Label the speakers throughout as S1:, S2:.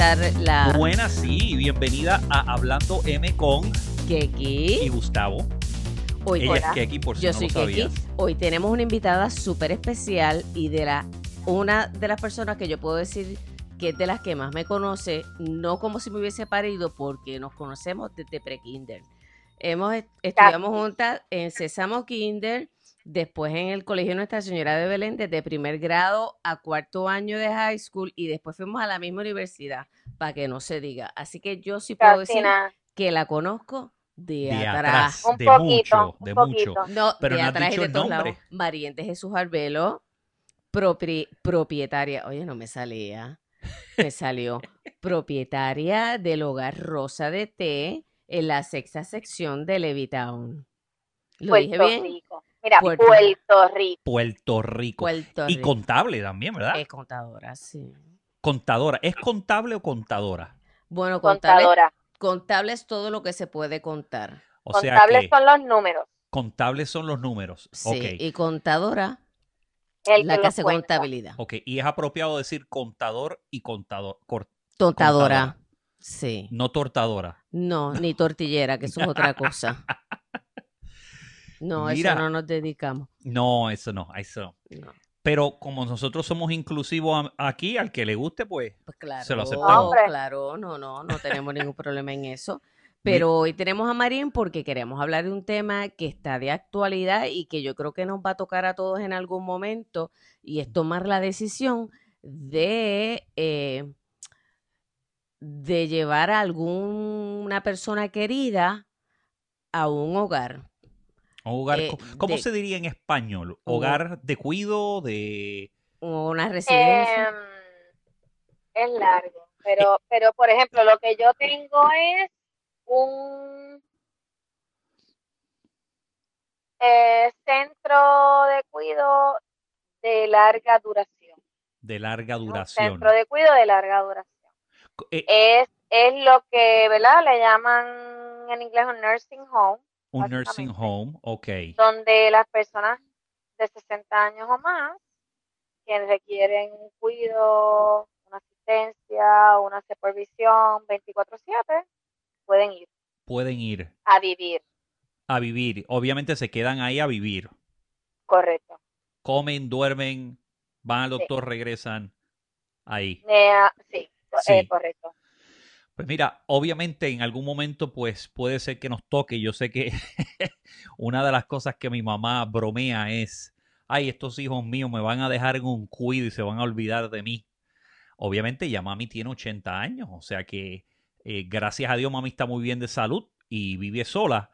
S1: empezar la
S2: Buenas, sí, bienvenida a Hablando M con y
S1: Keki.
S2: Gustavo.
S1: Hoy,
S2: Ella
S1: hola.
S2: es Keki, por si
S1: Yo
S2: no
S1: soy
S2: lo
S1: Keki.
S2: sabías.
S1: Hoy tenemos una invitada súper especial y de la una de las personas que yo puedo decir que es de las que más me conoce, no como si me hubiese parido, porque nos conocemos desde pre-kinder. Hemos, est- estudiamos juntas en Sésamo Kinder, después en el Colegio Nuestra Señora de Belén, desde primer grado a cuarto año de high school, y después fuimos a la misma universidad, para que no se diga. Así que yo sí puedo decir que la conozco de,
S2: De
S1: atrás.
S2: atrás.
S3: Un
S2: de
S3: poquito,
S2: mucho,
S3: un
S2: de
S3: poquito.
S2: mucho.
S1: No,
S2: Pero
S1: de
S2: no has
S1: atrás y de todos lados. Mariente Jesús Arbelo, propri- propietaria, oye, no me salía, me salió, propietaria del hogar Rosa de Té en la sexta sección de Levitown. ¿Lo dije
S3: Puerto
S1: bien?
S3: Rico. Mira,
S1: Puerto-
S3: Puerto, Rico.
S2: Puerto Rico.
S1: Puerto
S2: y
S1: Rico.
S2: contable también, ¿verdad?
S1: Es contadora, sí.
S2: Contadora. ¿Es contable o contadora?
S1: Bueno, contable,
S3: Contadora.
S1: contable es todo lo que se puede contar.
S2: O sea
S3: Contables
S2: que
S3: son los números.
S2: contables son los números.
S1: Sí, y contadora,
S3: El
S1: la que hace
S3: cuenta.
S1: contabilidad.
S2: Ok, y es apropiado decir contador y contador, cor-
S1: Contadora,
S2: contadora.
S1: sí.
S2: no tortadora.
S1: No, ni tortillera, que eso es otra cosa. No,
S2: Mira.
S1: eso no nos dedicamos.
S2: No, eso no, eso no.
S1: No,
S2: Pero como nosotros somos inclusivos aquí, al que le guste, pues
S1: pues claro,
S2: Se lo aceptamos.
S3: Hombre.
S1: claro, no, no, no tenemos ningún problema en eso. Pero hoy tenemos a Marín porque queremos hablar de un tema que está de actualidad y que yo creo que nos va a tocar a todos en algún momento y es tomar la decisión de, eh, de llevar a alguna persona querida a un hogar.
S2: Un hogar,
S1: Eh,
S2: ¿cómo
S1: de-
S2: se diría en español? ¿Hogar de cuido, de...
S1: Una residencia.
S3: Em, es largo. Pero, pero, por ejemplo, lo que yo tengo es un eh, centro de cuido de larga duración.
S2: de larga
S3: Un
S2: duración?
S3: centro de cuido de larga duración.
S2: Eh,
S3: Es, es lo que, ¿verdad? Le llaman en inglés un nursing home.
S2: Un nursing home, ok.
S3: donde las personas de 60 años o más que requieren un cuidado, una asistencia, una supervisión 24/7, pueden ir
S2: Pueden ir
S3: a vivir,
S2: a vivir. Obviamente se quedan ahí a vivir.
S3: correcto.
S2: Comen, duermen, van al
S3: Sí.
S2: doctor, regresan ahí.
S3: Nea- sí, co-
S2: Sí.
S3: eh, correcto.
S2: Pues mira, obviamente en algún momento pues puede ser que nos toque. Yo sé que una de las cosas que mi mamá bromea es, ay, estos hijos míos me van a dejar en un cuido y se van a olvidar de mí. Obviamente ya mami tiene 80 años, o sea que eh, gracias a Dios mami está muy bien de salud y vive sola,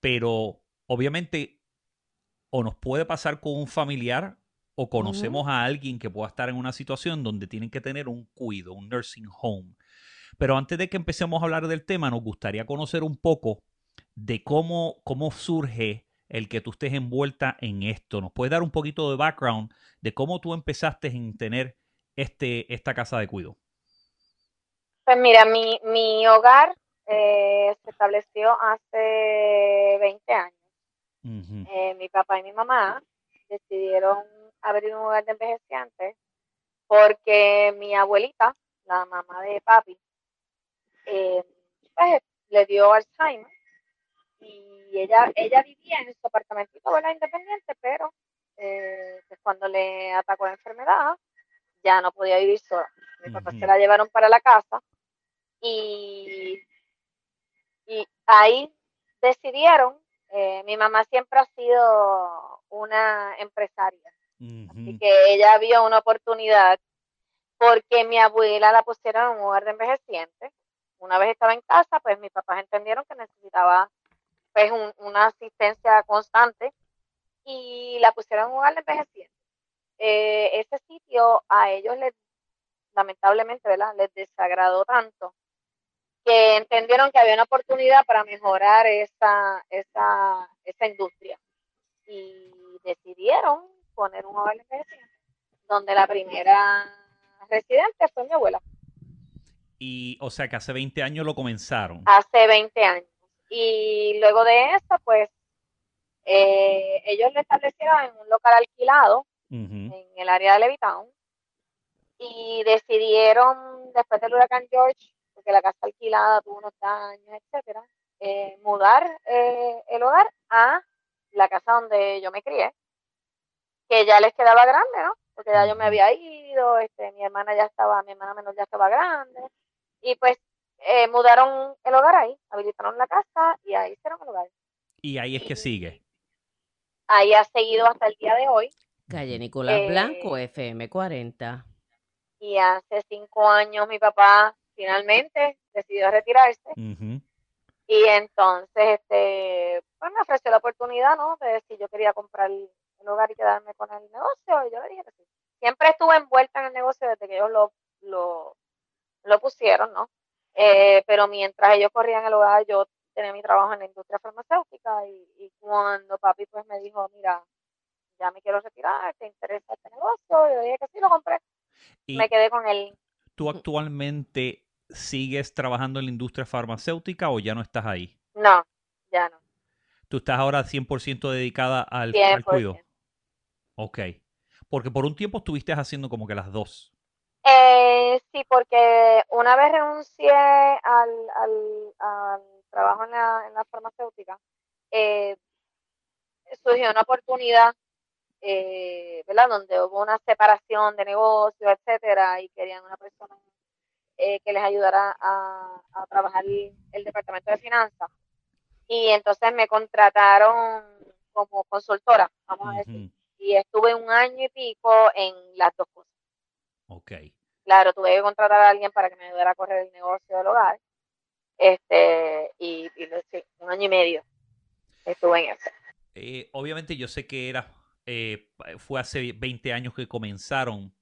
S2: pero obviamente o nos puede pasar con un familiar o conocemos a alguien que pueda estar en una situación donde tienen que tener un cuido, un nursing home. Pero antes de que empecemos a hablar del tema, nos gustaría conocer un poco de cómo, cómo surge el que tú estés envuelta en esto. ¿Nos puedes dar un poquito de background de cómo tú empezaste en tener este, esta casa de cuido?
S3: Pues mira, mi, mi hogar eh, se estableció hace 20 años. Eh, mi papá y mi mamá decidieron abrir un hogar de envejecientes porque mi abuelita, la mamá de papi, eh, pues, le dio Alzheimer y ella, ella vivía en su apartamentito, ¿verdad? Independiente, pero eh, pues, cuando le atacó la enfermedad ya no podía vivir sola. Mi papá
S2: Ujú.
S3: se la llevaron para la casa y, y ahí decidieron, eh, mi mamá siempre ha sido una empresaria, así que ella vio una oportunidad porque mi abuela la pusieron en un hogar de envejecientes. Una vez estaba en casa, pues mis papás entendieron que necesitaba pues un- una asistencia constante y la pusieron en un hogar de envejecientes. Eh, ese sitio a ellos les, lamentablemente, ¿verdad? Les desagradó tanto que entendieron que había una oportunidad para mejorar esa, esa, esa industria y decidieron poner un hogar de envejecientes donde la primera residente fue mi abuela
S2: Y, o sea, que hace 20 años lo comenzaron.
S3: hace 20 años. Y luego de eso, pues, eh, ellos lo establecieron en un local alquilado en el área de Levitown. y decidieron, después del huracán George, porque la casa alquilada tuvo unos daños, etcétera, eh, mudar eh, el hogar a la casa donde yo me crié, que ya les quedaba grande, ¿no? Porque ya yo me había ido, este, mi hermana ya estaba, mi hermana menor ya estaba grande, y pues eh, mudaron el hogar ahí, habilitaron la casa y ahí hicieron el hogar.
S2: Y ahí es que sigue.
S3: Ahí ha seguido hasta el día de hoy.
S1: Calle Nicolás Blanco, FM 40.
S3: Y hace cinco años mi papá finalmente decidió retirarse. Y entonces, este, pues me ofreció la oportunidad, ¿no? De si yo quería comprar el lugar y quedarme con el negocio. Y yo le dije que sí. Siempre estuve envuelta en el negocio desde que ellos lo, lo, lo pusieron, ¿no? Eh, pero mientras ellos corrían el hogar, yo tenía mi trabajo en la industria farmacéutica y, cuando papi pues me dijo, mira, ya me quiero retirar, ¿te interesa este negocio? Yo dije que sí, lo compré. Y me quedé con él.
S2: ¿Tú actualmente sigues trabajando en la industria farmacéutica o ya no estás ahí?
S3: No, ya no.
S2: ¿Tú estás ahora 100% dedicada al, al cuidado? Ok. Porque por un tiempo estuviste haciendo como que las dos.
S3: Eh, sí, porque una vez renuncié al, al, trabajo en la, en la farmacéutica, eh, surgió una oportunidad, eh, ¿verdad? Donde hubo una separación de negocios, etcétera, y querían una persona eh, que les ayudara a, trabajar el, departamento de finanzas. Y entonces me contrataron como consultora, vamos a decir. Y estuve un año y pico en las dos cosas.
S2: Ok.
S3: Claro, tuve que contratar a alguien para que me ayudara a correr el negocio del hogar. Este, y, un año y medio estuve en eso.
S2: Eh, obviamente yo sé que era, eh, fue hace 20 años que comenzaron,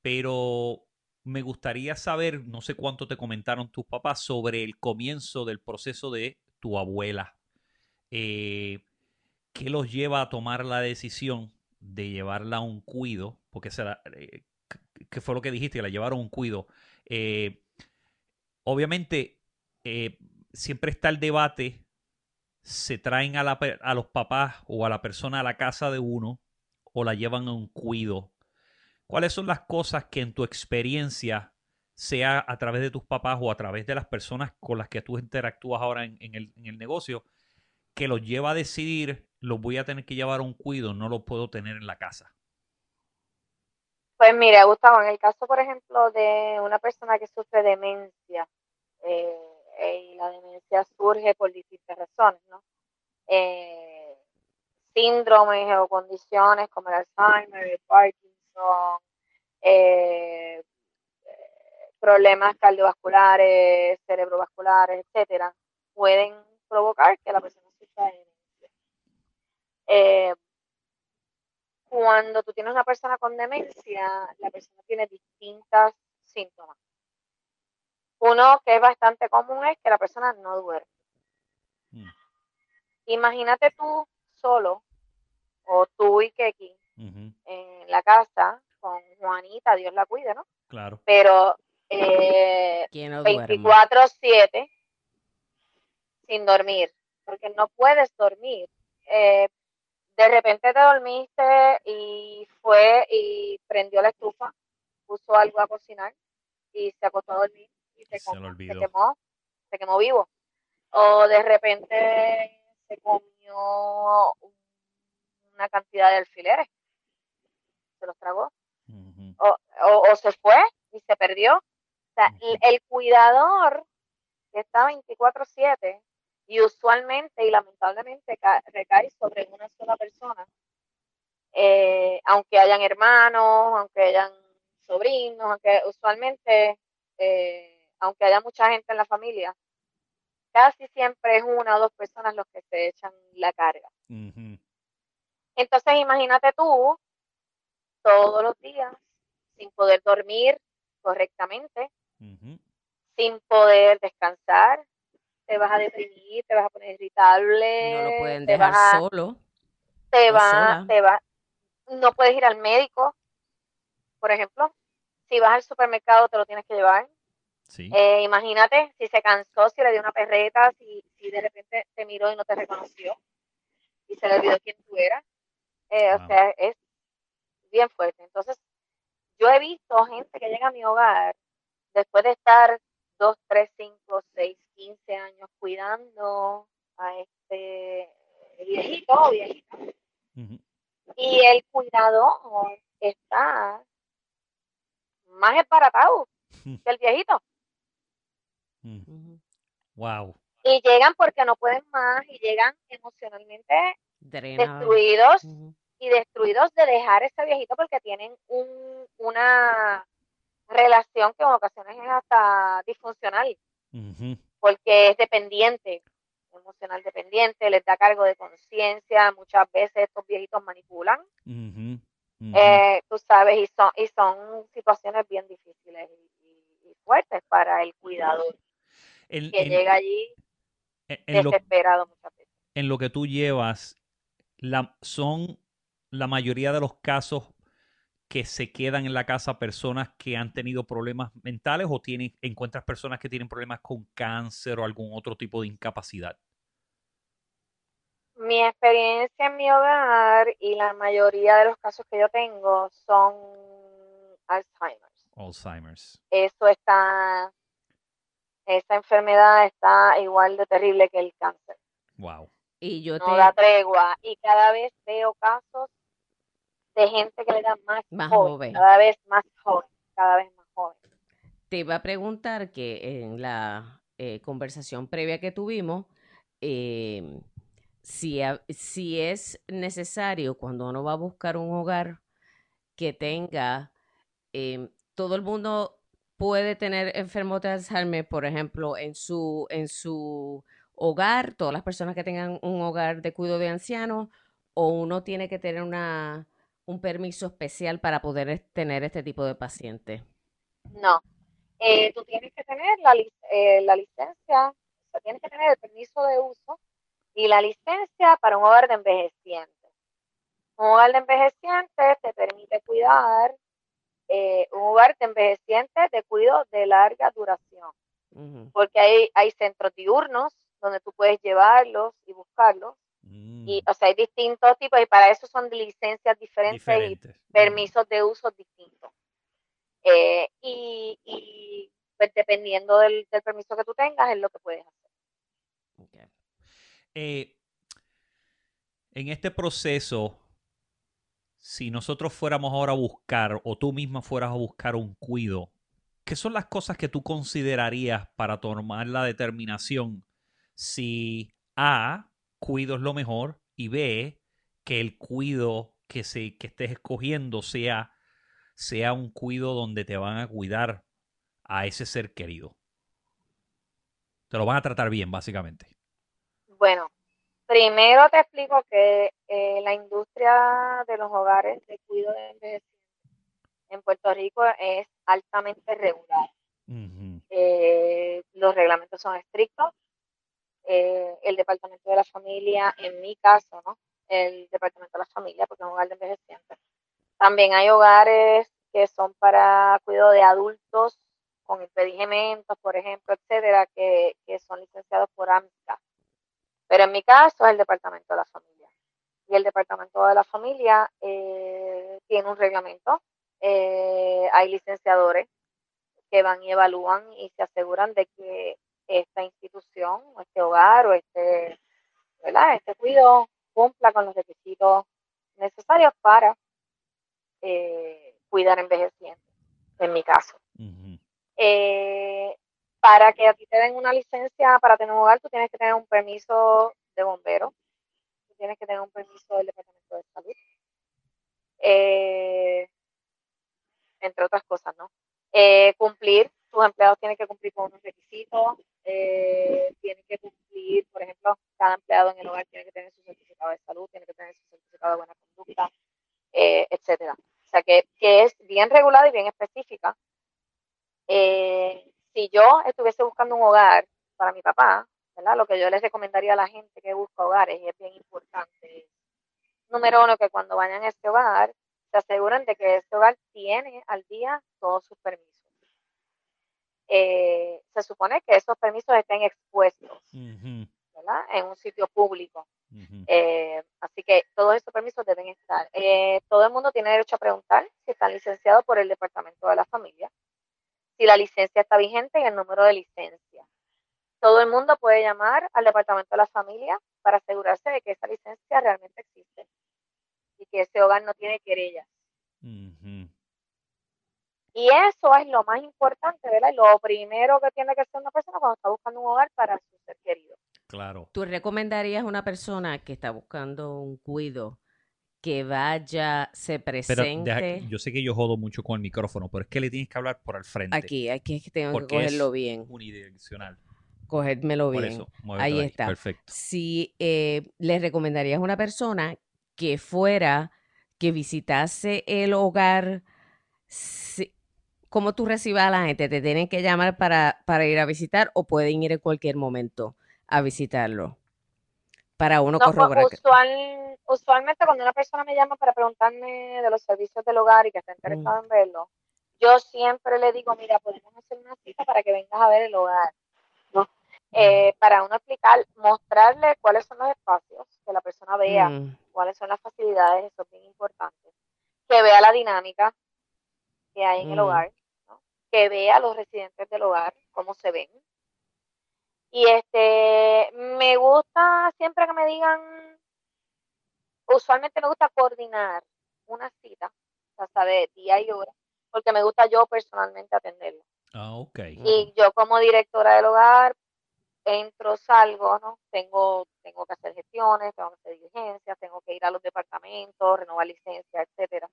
S2: pero me gustaría saber, no sé cuánto te comentaron tus papás sobre el comienzo del proceso de tu abuela. Eh, ¿Qué los lleva a tomar la decisión de llevarla a un cuido? Porque será, eh, ¿qué fue lo que dijiste? Que la llevaron a un cuido. Eh, obviamente, siempre está el debate, se traen a, los papás o a la persona a la casa de uno o la llevan a un cuido ¿Cuáles son las cosas que en tu experiencia, sea a través de tus papás o a través de las personas con las que tú interactúas ahora en, el, negocio, que los lleva a decidir, los voy a tener que llevar a un cuido, no lo puedo tener en la casa?
S3: Pues mira, Gustavo, en el caso, por ejemplo, de una persona que sufre demencia, eh, y la demencia surge por distintas razones, ¿no? Eh, síndromes o condiciones como el Alzheimer, el Parkinson, eh, problemas cardiovasculares, cerebrovasculares, etcétera, pueden provocar que la persona sufra demencia. Cuando tú tienes una persona con demencia, la persona tiene distintos síntomas. Uno que es bastante común es que la persona no duerme. Mm. Imagínate tú solo, o tú y Keki, en la casa con Juanita, Dios la cuide, ¿no?
S2: Claro.
S3: Pero eh, 24-7 sin dormir, porque no puedes dormir. Eh, de repente te dormiste y fue y prendió la estufa, puso algo a cocinar y se acostó a dormir y se, se, quemó, se quemó vivo. O de repente se comió una cantidad de alfileres se los tragó. o, se fue y se perdió. O sea, el, cuidador que está 24/7 y usualmente y lamentablemente recae sobre una sola persona, eh, aunque hayan hermanos, aunque hayan sobrinos, aunque usualmente, eh, aunque haya mucha gente en la familia, casi siempre es una o dos personas los que se echan la carga. Entonces imagínate tú todos los días, sin poder dormir correctamente, sin poder descansar, te vas a deprimir, te vas a poner irritable.
S1: No lo pueden dejar solo.
S3: Te va, te va, no puedes ir al médico, por ejemplo. Si vas al supermercado te lo tienes que llevar. Eh, imagínate si se cansó, si le dio una perreta, si, si de repente te miró y no te reconoció y se le olvidó quién tú eras. Eh, o sea, es bien fuerte. Entonces, yo he visto gente que llega a mi hogar después de estar 2, 3, 5, 6, 15 años cuidando a este viejito o viejita. Y el cuidador está más esparatado que el viejito.
S2: Wow.
S3: Y llegan porque no pueden más y llegan emocionalmente destruidos y destruidos de dejar ese viejito porque tienen un, una relación que en ocasiones es hasta disfuncional, porque es dependiente, emocional dependiente, les da cargo de conciencia, muchas veces estos viejitos manipulan, eh, tú sabes, y son, y son situaciones bien difíciles y, fuertes para el cuidador, que llega allí desesperado muchas veces.
S2: En lo que tú llevas, la, son la mayoría de los casos que se quedan en la casa personas que han tenido problemas mentales o tienen, encuentras personas que tienen problemas con cáncer o algún otro tipo de incapacidad?
S3: Mi experiencia en mi hogar y la mayoría de los casos que yo tengo son Alzheimer's.
S2: Alzheimer's.
S3: Eso está, esa enfermedad está igual de terrible que el cáncer.
S2: Wow.
S1: Y yo
S3: no da tregua. Y cada vez veo casos de gente que le da más, joven, cada vez más joven, cada vez más joven.
S1: Te iba a preguntar que en la eh, conversación previa que tuvimos, em, si, si es necesario cuando uno va a buscar un hogar que tenga, em, todo el mundo puede tener enfermos de Alzheimer, por ejemplo, en su, en su hogar, todas las personas que tengan un hogar de cuidado de ancianos, o uno tiene que tener una un permiso especial para poder tener este tipo de paciente?
S3: No, eh, tú tienes que tener la, eh, la licencia, o sea, tienes que tener el permiso de uso y la licencia para un hogar de envejecientes. Un hogar de envejecientes te permite cuidar eh, un hogar de envejecientes de cuidado de larga duración, porque hay, hay centros diurnos donde tú puedes llevarlos y buscarlos y, mm. o sea, hay distintos tipos y para eso son licencias diferentes, y permisos de uso distintos. Eh, y, pues dependiendo del, permiso que tú tengas es lo que puedes hacer.
S2: Eh, en este proceso, si nosotros fuéramos ahora a buscar o tú misma fueras a buscar un cuido, ¿qué son las cosas que tú considerarías para tomar la determinación si A, cuido es lo mejor y B, que el cuido que, se, que estés escogiendo sea, sea un cuido donde te van a cuidar a ese ser querido. Te lo van a tratar bien, básicamente.
S3: Bueno, primero te explico que eh, la industria de los hogares de cuidado de envejecientes en Puerto Rico es altamente regular. Eh, los reglamentos son estrictos, eh, el departamento de la familia, en mi caso, ¿no? El departamento de la familia, porque es un hogar de envejecientes. También hay hogares que son para cuidado de adultos con impedimentos, por ejemplo, etcétera, que, son licenciados por AMSCA. Pero en mi caso es el departamento de la familia. Y el departamento de la familia eh, tiene un reglamento. Eh, hay licenciadores que van y evalúan y se aseguran de que esta institución o este hogar o este, ¿verdad? este cuidado cumpla con los requisitos necesarios para eh, cuidar envejecientes, en mi caso. Eh, para que a ti te den una licencia para tener un hogar, tú tienes que tener un permiso de bombero, tú tienes que tener un permiso del Departamento de Salud, eh, entre otras cosas, ¿no? cumplir, tus empleados tienen que cumplir con unos requisitos, eh, tiene que cumplir, por ejemplo, cada empleado en el hogar tiene que tener su certificado de salud, tiene que tener su certificado de buena conducta, eh, etcétera. O sea que, es bien regulada y bien específica. Eh, si yo estuviese buscando un hogar para mi papá. Lo que yo les recomendaría a la gente que busca hogares, y es bien importante, número uno, que cuando vayan a este hogar, se aseguren de que este hogar tiene al día todos sus permisos eh, se supone que esos permisos estén expuestos en un sitio público. Eh, así que todos esos permisos deben estar. Eh, todo el mundo tiene derecho a preguntar si están licenciados por el Departamento de la Familia, si la licencia está vigente y el número de licencia. Todo el mundo puede llamar al Departamento de la Familia para asegurarse de que esa licencia realmente existe y que ese hogar no tiene querellas. Y eso es lo más importante, ¿verdad? Lo primero que tiene que hacer una persona cuando está buscando un hogar para su ser querido.
S2: Claro.
S1: ¿Tú recomendarías a una persona que está buscando un cuido que vaya, se
S2: Pero
S1: presente?
S2: deja- yo sé que yo jodo mucho con el micrófono, pero es que le tienes que hablar por al frente.
S1: Aquí, aquí es que tengo que
S2: es
S1: cogerlo bien,
S2: unidireccional.
S1: cogérmelo
S2: Por
S1: bien.
S2: eso, muévetelo
S1: Ahí está.
S2: Perfecto.
S1: Si eh, le recomendarías a una persona que fuera, que visitase el hogar, si- ¿cómo tú recibas a la gente? ¿Te tienen que llamar para, para ir a visitar o pueden ir en cualquier momento a visitarlo? Para uno
S3: No, pues,
S1: corroborar.
S3: usual- usualmente cuando una persona me llama para preguntarme de los servicios del hogar y que está interesado en verlo, yo siempre le digo, mira, podemos hacer una cita para que vengas a ver el hogar, ¿no? Eh, para uno explicar, mostrarle cuáles son los espacios, que la persona vea
S1: Mm,
S3: cuáles son las facilidades, eso es bien importante, que vea la dinámica que hay en el
S1: Mm.
S3: hogar, ¿no? que vea a los residentes del hogar, cómo se ven. Y este, me gusta siempre que me digan, usualmente me gusta coordinar una cita, sea, de día y hora, porque me gusta yo personalmente atenderlo.
S2: Ah, ok.
S3: Y yo como directora del hogar, entro, salgo, ¿no? Tengo, tengo que hacer gestiones, tengo que hacer diligencias, tengo que ir a los departamentos, renovar licencias, etcétera.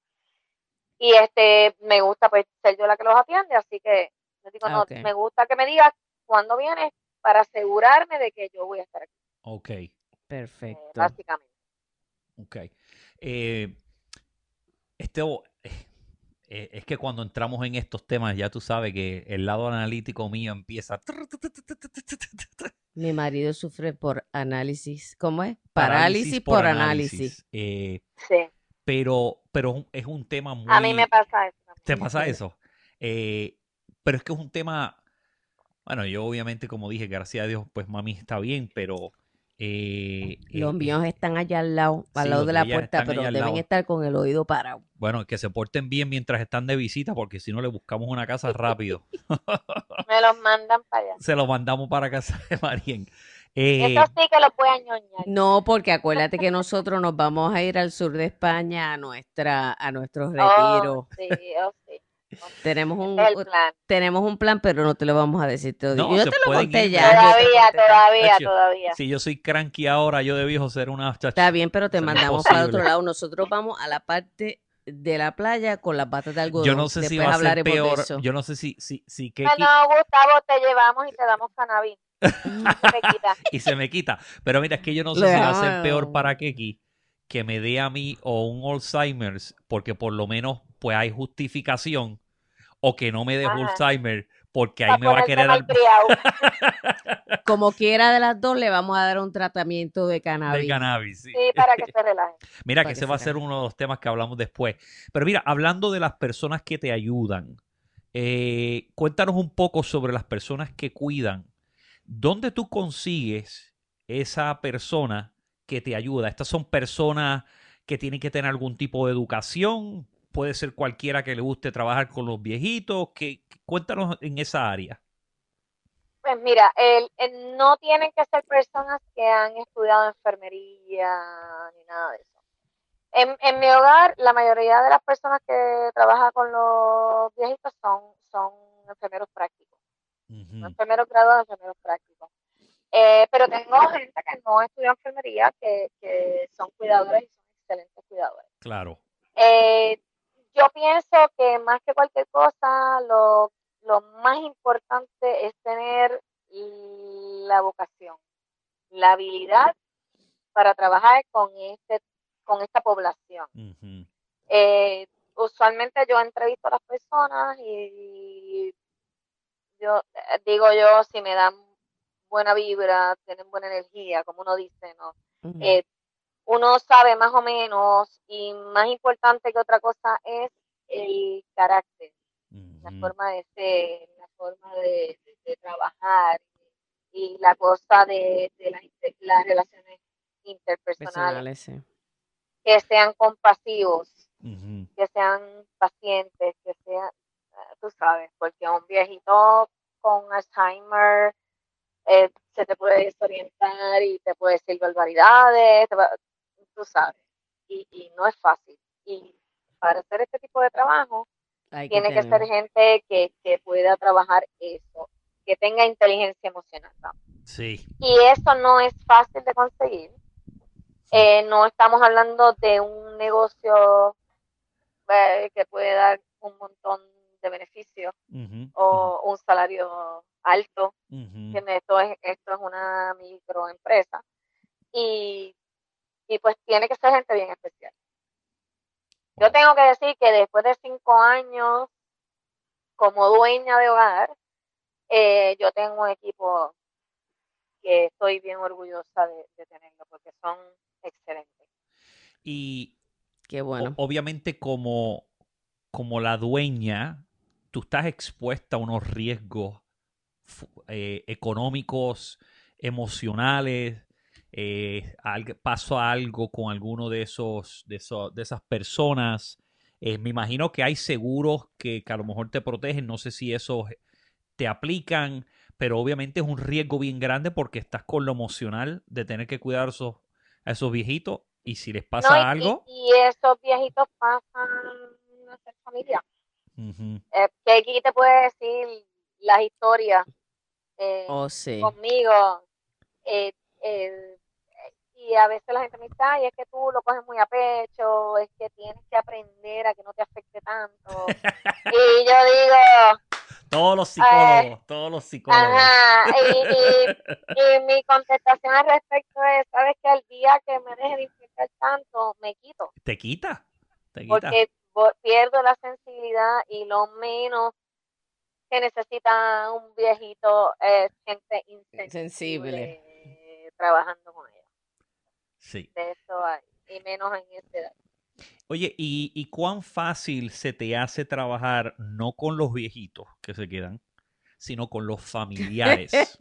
S3: Y este, me gusta pues ser yo la que los atiende, así que yo digo,
S1: Ah,
S3: no, me gusta que me digas cuándo vienes para asegurarme de que yo voy a estar aquí,
S2: Ok.
S3: eh,
S1: perfecto.
S3: básicamente.
S2: Ok. Eh, esto, eh, eh, es que cuando entramos en estos temas, ya tú sabes que el lado analítico mío empieza.
S1: Mi marido sufre por análisis. ¿Cómo es? Parálisis, por, análisis.
S2: Eh,
S3: Sí,
S2: pero, pero es un tema muy.
S3: a mí me pasa eso. también.
S2: ¿Te pasa eso? Eh, pero es que es un tema. Bueno, yo obviamente, como dije, gracias a Dios, pues mami está bien, pero. eh,
S1: Los
S2: eh,
S1: míos están allá al lado, al
S2: Sí,
S1: lado
S2: los
S1: de la puerta, pero deben
S2: lado.
S1: estar con el oído parado.
S2: Bueno, que se porten bien mientras están de visita, porque si no le buscamos una casa rápido.
S3: Me los mandan para allá.
S2: se lo mandamos para casa de Marien. Eh,
S3: Eso sí que lo voy a ñoñar.
S1: No, porque acuérdate que nosotros nos vamos a ir al sur de España a nuestra, a nuestros
S3: Oh,
S1: retiros.
S3: sí, oh, sí.
S1: Tenemos un,
S3: plan.
S1: tenemos un plan, pero no te lo vamos a decir todo.
S2: No,
S1: yo te lo conté
S2: ir,
S1: ya. te
S3: Todavía, todavía,
S2: Hecho.
S3: todavía.
S2: si yo soy cranky ahora, yo de viejo ser una chacha.
S1: Está bien, pero te
S2: Eso no
S1: mandamos para el otro lado. Nosotros vamos a la parte de la playa con las batas de algodón.
S2: Yo no sé si
S1: Después
S2: va a ser
S1: hablaremos de
S2: peor.
S1: eso.
S2: Yo no sé si, si, si Keki
S3: Bueno, Gustavo, te llevamos y te damos cannabis. Se te quita.
S2: y se me quita. Pero mira, es que yo no sé
S1: Le
S2: si va a ser peor para Keki que me dé a mí o un Alzheimer's, porque por lo menos pues hay justificación, o que no me dé. Alzheimer, porque ahí me va a querer... al-.
S1: Como quiera de las dos, le vamos a dar un tratamiento de cannabis.
S2: del cannabis. sí.
S3: Sí, para que se relaje.
S2: Mira,
S1: Para
S2: que
S1: que
S2: ese va a
S1: se
S2: ser uno de los temas que hablamos después. Pero mira, hablando de las personas que te ayudan, eh, cuéntanos un poco sobre las personas que cuidan. ¿Dónde tú consigues esa persona que te ayuda? Estas son personas que tienen que tener algún tipo de educación. Puede ser cualquiera que le guste trabajar con los viejitos. Que, cuéntanos en esa área.
S3: Pues mira, no tienen que ser personas que han estudiado enfermería ni nada de eso. En, en mi hogar, la mayoría de las personas que trabajan con los viejitos son, son enfermeros prácticos.
S2: Ujú,
S3: no enfermeros graduados, enfermeros prácticos. Eh, pero tengo gente que no estudió enfermería, que, que son cuidadores y son excelentes cuidadores.
S2: Claro.
S3: Eh, yo pienso que más que cualquier cosa, lo, lo más importante es tener la vocación, la habilidad para trabajar con este con esta población. Eh, usualmente yo entrevisto a las personas y yo eh, digo yo si me dan buena vibra, tienen buena energía, como uno dice, ¿no? Eh, uno sabe más o menos y más importante que otra cosa es el carácter, la forma de ser, la forma de, de- de trabajar y la cosa de, de las, relaciones interpersonales
S1: sí.
S3: que sean compasivos, que sean pacientes, que sean, eh, tú sabes, porque un viejito con Alzheimer eh, se te puede desorientar y te puede decir barbaridades, te va- tú sabes, y, y no es fácil. Y para hacer este tipo de trabajo,
S1: Hay
S3: tiene que ser gente que, que pueda trabajar eso, que tenga inteligencia emocional. ¿no?
S2: Sí.
S3: Y eso no es fácil de conseguir. Eh, no estamos hablando de un negocio eh, que puede dar un montón de beneficios o un salario alto. ¿entiendes? Esto es, esto es una microempresa. Y, y pues tiene que ser gente bien especial. Yo tengo que decir que después de cinco años como dueña de hogar, eh, yo tengo un equipo que estoy bien orgullosa de, de tenerlo porque son excelentes.
S2: Y
S1: Qué
S2: o-
S1: bueno.
S2: obviamente como, como la dueña, tú estás expuesta a unos riesgos eh, económicos, emocionales, eh, algo- pasó algo con alguno de esos, de esos, de esas personas. Eh, me imagino que hay seguros que, que a lo mejor te protegen. No sé si esos te aplican, pero obviamente es un riesgo bien grande porque estás con lo emocional de tener que cuidar a esos, a esos viejitos. Y si les pasa
S3: No, y- y-
S2: algo,
S3: Y, esos viejitos pasan a ser familia.
S2: Ujú,
S3: Eh, que aquí te puede decir las historias eh,
S1: Oh, sí.
S3: conmigo. eh, eh, y a veces la gente me dice, ay, es que tú lo coges muy a pecho, es que tienes que aprender a que no te afecte tanto. y yo digo,
S2: todos los psicólogos, todos los psicólogos.
S3: ajá, y, y- y mi contestación al respecto es, sabes que el día que me deje de infectar tanto, me quito.
S2: Te quita, te quita.
S3: porque pierdo la sensibilidad y lo menos que necesita un viejito es gente insensible
S1: Sensible.
S3: eh, trabajando con ella.
S2: Sí.
S3: De eso hay, y menos en esta edad.
S2: Oye, ¿y, y cuán fácil se te hace trabajar no con los viejitos que se quedan, sino con los familiares?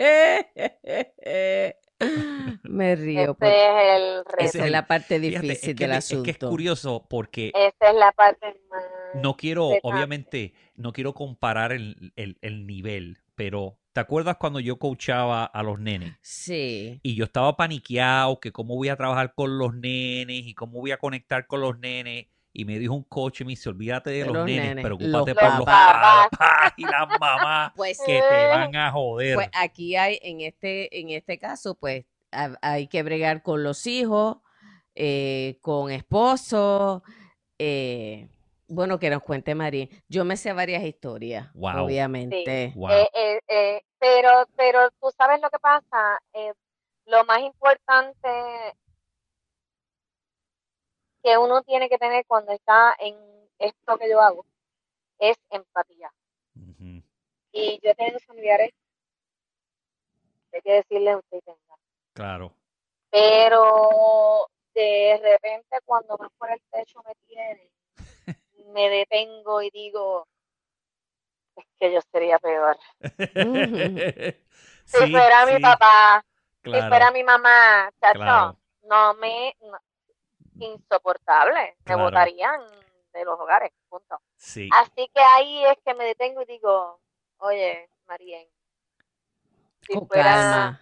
S1: Me río.
S3: Ese
S1: porque
S3: es el reto.
S1: esa es la parte
S2: Fíjate,
S1: difícil
S2: es, que
S1: del
S2: me- es que es
S1: asunto.
S2: curioso porque
S3: Esa es la parte más...
S2: no quiero, obviamente, no quiero comparar el, el- el nivel, pero ¿te acuerdas cuando yo coachaba a los nenes?
S1: Sí.
S2: Y yo estaba paniqueado que cómo voy a trabajar con los nenes y cómo voy a conectar con los nenes. Y me dijo un coach y me dice, olvídate de
S1: De
S2: los,
S1: los
S2: nenes,
S1: nenes,
S2: preocúpate
S1: los
S2: por los
S3: papás".
S2: y las mamás
S1: Pues,
S2: que te van a joder.
S1: pues aquí hay, en este, en este caso, pues ha- hay que bregar con los hijos, eh, con esposos. eh, bueno, que nos cuente Marín. Yo me sé varias historias,
S2: Wow.
S1: obviamente.
S2: Wow.
S3: Eh, eh, eh, pero, pero tú sabes lo que pasa. Eh, lo más importante que uno tiene que tener cuando está en esto que yo hago es empatía. Y yo he tenido familiares, hay que decirles usted tenga.
S2: Claro.
S3: Pero de repente cuando más por el techo me tienen, me detengo y digo, es que yo sería peor. Si
S2: Sí,
S3: fuera mi papá, si fuera
S2: claro,
S3: mi mamá, chacho,
S2: claro.
S3: no me, no- insoportable, me
S2: Claro.
S3: votarían de los hogares, punto.
S2: Sí.
S3: Así que ahí es que me detengo y digo, oye, Marien, si
S1: Con
S3: fuera,
S1: calma.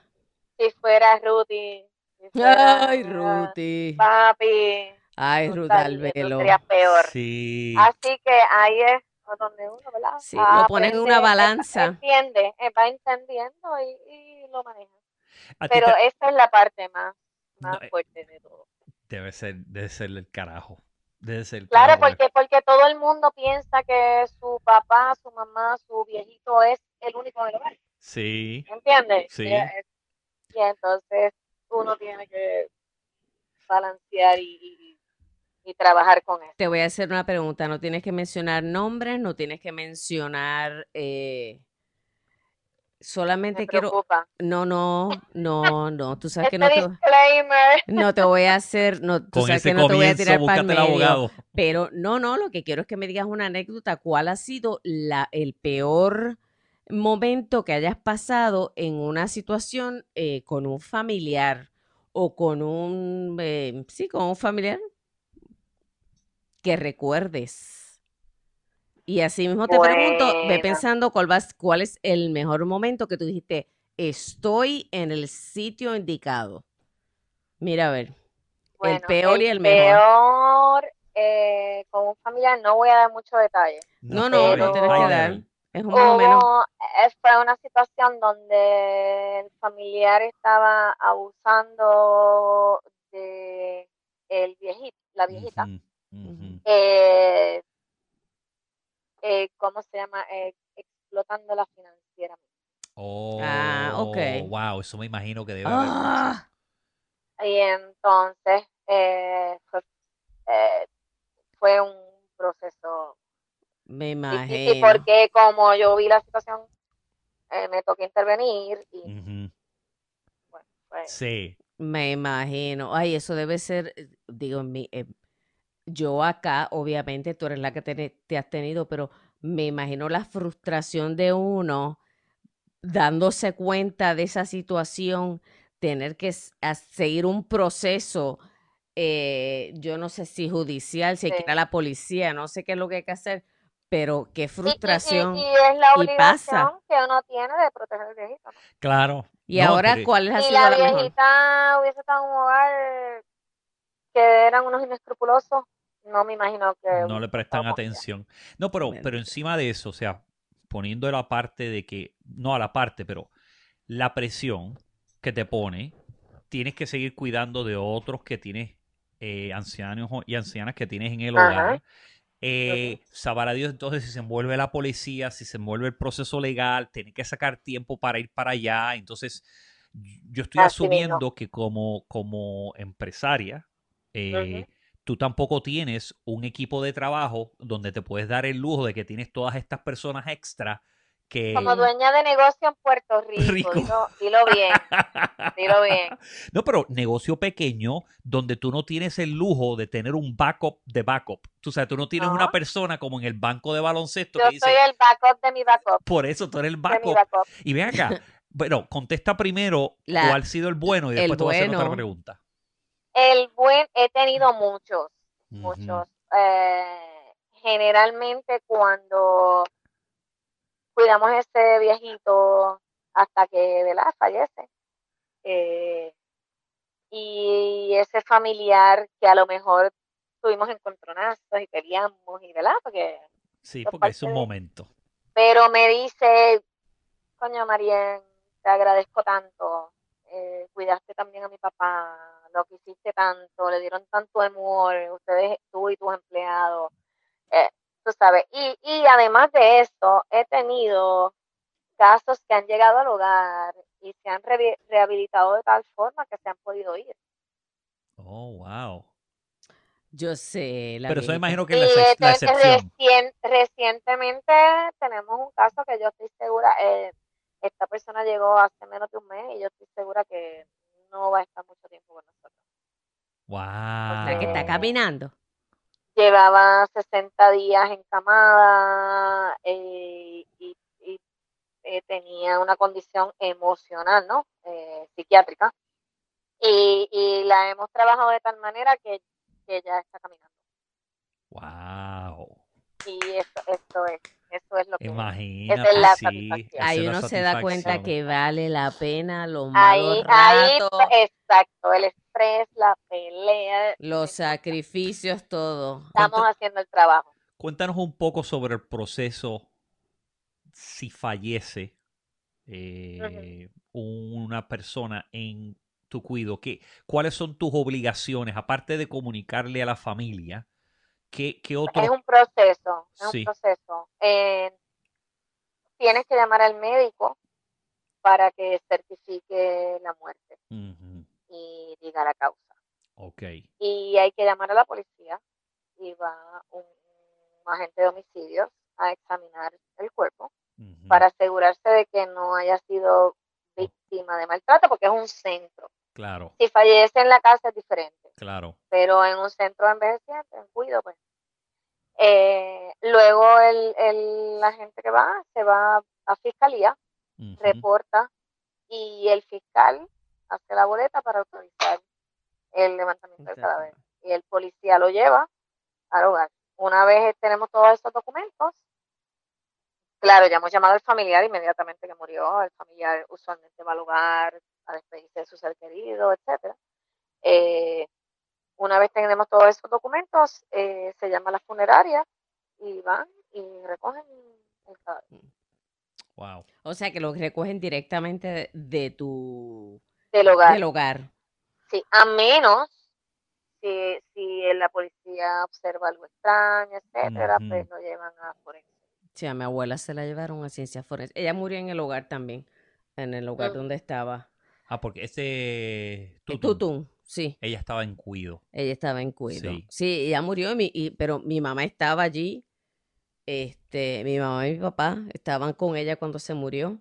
S3: si fuera Ruti, si fuera
S1: Ay, Ruti.
S3: papi,
S1: Ay, Ruth Albelo.
S3: serías peor.
S2: Sí.
S3: Así que ahí es donde uno, ¿verdad?
S1: Sí, lo ponen en una balanza.
S3: Entiende, eh, va entendiendo y, y lo maneja. Pero
S2: te-
S3: esa es la parte más, más
S2: No, eh,
S3: fuerte de todo.
S2: Debe ser, debe ser el carajo. Debe ser el
S3: Claro,
S2: carajo.
S3: porque, porque todo el mundo piensa que su papá, su mamá, su viejito es el único del hogar.
S2: Sí.
S3: ¿Entiendes?
S2: Sí.
S3: Y, y entonces uno tiene que balancear y, y- y trabajar con eso.
S1: Te voy a hacer una pregunta. No tienes que mencionar nombres, no tienes que mencionar. eh,
S3: Me
S1: solamente quiero. No, no, no, no. Tú sabes que no te,
S3: disclaimer.
S1: no te voy a hacer. No, tú
S2: Con
S1: sabes que no te voy a tirar para el medio.
S2: abogado.
S1: Pero no, no. Lo que quiero es que me digas una anécdota. ¿Cuál ha sido la, el peor momento que hayas pasado en una situación eh, con un familiar o con un. eh, sí, con un familiar? que recuerdes. Y así mismo te pregunto, ve pensando cuál, vas, cuál es el mejor momento que tú dijiste, estoy en el sitio indicado. Mira, a ver,
S3: Bueno,
S1: peor y el mejor.
S3: peor, eh, con un familiar, no voy a dar mucho detalle.
S1: No, no, no tienes que dar. es un más o menos.
S3: Hubo, eh, fue una situación donde el familiar estaba abusando de el viejito, la viejita. Eh, eh, ¿cómo se llama? Eh, explotándola financieramente.
S1: Ah, ok.
S2: Oh, Wow, eso me imagino que debe haber.
S1: Ah,
S3: Y entonces eh, fue, eh, fue un proceso
S1: me
S3: difícil
S1: imagino.
S3: porque como yo vi la situación, eh, me tocó intervenir y
S2: Sí.
S1: Me imagino. Ay, eso debe ser, digo, en mi, eh, yo acá, obviamente, tú eres la que te, te has tenido, pero me imagino la frustración de uno dándose cuenta de esa situación, tener que seguir un proceso, eh, yo no sé si judicial, si hay que
S3: Sí.
S1: ir a la policía, no sé qué es lo que hay que hacer, pero qué
S3: y- y- y-
S1: frustración.
S3: Y, es la
S1: y pasa.
S3: obligación que uno tiene de proteger al viejito. ¿no?
S2: Claro.
S1: Y
S2: No,
S1: ahora,
S2: pero-
S1: ¿cuál
S3: Si
S1: sido
S3: la
S1: la mejor?
S3: viejita hubiese estado en un hogar que eran unos inescrupulosos, no me imagino que...
S2: no le prestan atención. No, pero, pero encima de eso, o sea, poniendo a la parte de que, no a la parte, pero la presión que te pone, tienes que seguir cuidando de otros que tienes, eh, ancianos y ancianas que tienes en el
S3: Ajá.
S2: hogar. Eh, sabrá Dios entonces si se envuelve la policía, si se envuelve el proceso legal, tiene que sacar tiempo para ir para allá. Entonces, yo estoy
S3: Así mismo.
S2: asumiendo que como, como empresaria, eh, tú tampoco tienes un equipo de trabajo donde te puedes dar el lujo de que tienes todas estas personas extra que...
S3: Como dueña de negocio en Puerto Rico,
S2: Rico.
S3: Dilo, dilo bien, dilo bien.
S2: No, pero negocio pequeño donde tú no tienes el lujo de tener un backup de backup. Tú sabes, tú no tienes una persona como en el banco de baloncesto
S3: Yo
S2: que dice,
S3: soy el backup de mi backup,
S2: por eso tú eres el
S3: de mi
S2: backup.
S3: backup.
S2: Y ven acá, bueno, contesta primero
S1: La-
S2: cuál ha sido el bueno y después te voy a hacer otra pregunta.
S3: El buen, he tenido muchos, muchos. Eh, generalmente cuando cuidamos a ese viejito hasta que ¿verdad? fallece, eh, y ese familiar que a lo mejor tuvimos encontronazos y peleamos y ¿verdad? Porque
S2: Sí,
S3: Por
S2: porque es un
S3: de-
S2: momento.
S3: pero me dice, coño Marien, te agradezco tanto, eh, cuidaste también a mi papá, lo que hiciste tanto, le dieron tanto amor, ustedes, tú y tus empleados, eh, tú sabes, y, y además de esto, he tenido casos que han llegado al hogar y se han revi- rehabilitado de tal forma que se han podido ir.
S2: Oh, wow.
S1: Yo sé, la
S2: Pero eso imagino que es la, la excepción.
S3: recien- recientemente tenemos un caso que yo estoy segura, eh, esta persona llegó hace menos de un mes y yo estoy segura que no va a estar mucho tiempo con nosotros.
S2: Wow.
S1: O sea, que está caminando.
S3: Llevaba 60 días encamada eh, y, y, eh, tenía una condición emocional, ¿no? Eh, psiquiátrica. Y, y la hemos trabajado de tal manera que, que ya está caminando.
S2: Wow.
S3: Y eso, esto es, eso es lo que...
S2: Imagínate,
S3: la
S2: sí.
S1: Ahí
S2: es la
S1: uno se da cuenta que vale la pena los
S3: Ahí,
S1: malos
S3: ahí,
S1: ratos,
S3: exacto, el estrés, la pelea,
S1: los sacrificios, todo.
S3: estamos
S2: Cuenta-
S3: haciendo el trabajo.
S2: Cuéntanos un poco sobre el proceso si fallece eh, una persona en tu cuido. ¿Qué, ¿Cuáles son tus obligaciones, aparte de comunicarle a la familia? ¿Qué, qué otro?
S3: Es un proceso, es
S2: Sí.
S3: un proceso. Eh, tienes que llamar al médico para que certifique la muerte y diga la causa.
S2: Ok.
S3: Y hay que llamar a la policía y va un, un agente de homicidios a examinar el cuerpo para asegurarse de que no haya sido víctima de maltrato, porque es un centro.
S2: Claro,
S3: Si fallece en la casa es diferente,
S2: claro.
S3: pero en un centro de envejecientes, en cuido, pues. Eh, luego el, el, la gente que va se va a fiscalía, reporta y el fiscal hace la boleta para autorizar el levantamiento del cadáver. Y el policía lo lleva al hogar. Una vez tenemos todos estos documentos, claro, ya hemos llamado al familiar inmediatamente que murió, el familiar usualmente va al hogar a despedirse de su ser querido, etcétera. Eh, una vez tenemos todos esos documentos, eh, se llama la funeraria y van y recogen el cadáver.
S2: Wow.
S1: O sea que lo recogen directamente de, de tu
S3: del hogar.
S1: del hogar.
S3: Sí, a menos si, si la policía observa algo extraño, etcétera, pues lo llevan a forense.
S1: Sí, a mi abuela se la llevaron a ciencias forenses. Ella murió en el hogar también, en el hogar
S3: Mm.
S1: donde estaba.
S2: Ah, porque ese
S1: Tutun,
S2: Tutun,
S1: sí,
S2: ella estaba en cuido.
S1: ella estaba en cuido.
S2: Sí.
S1: Sí, ella murió, y mi- y- pero mi mamá estaba allí. Este, mi mamá y mi papá estaban con ella cuando se murió.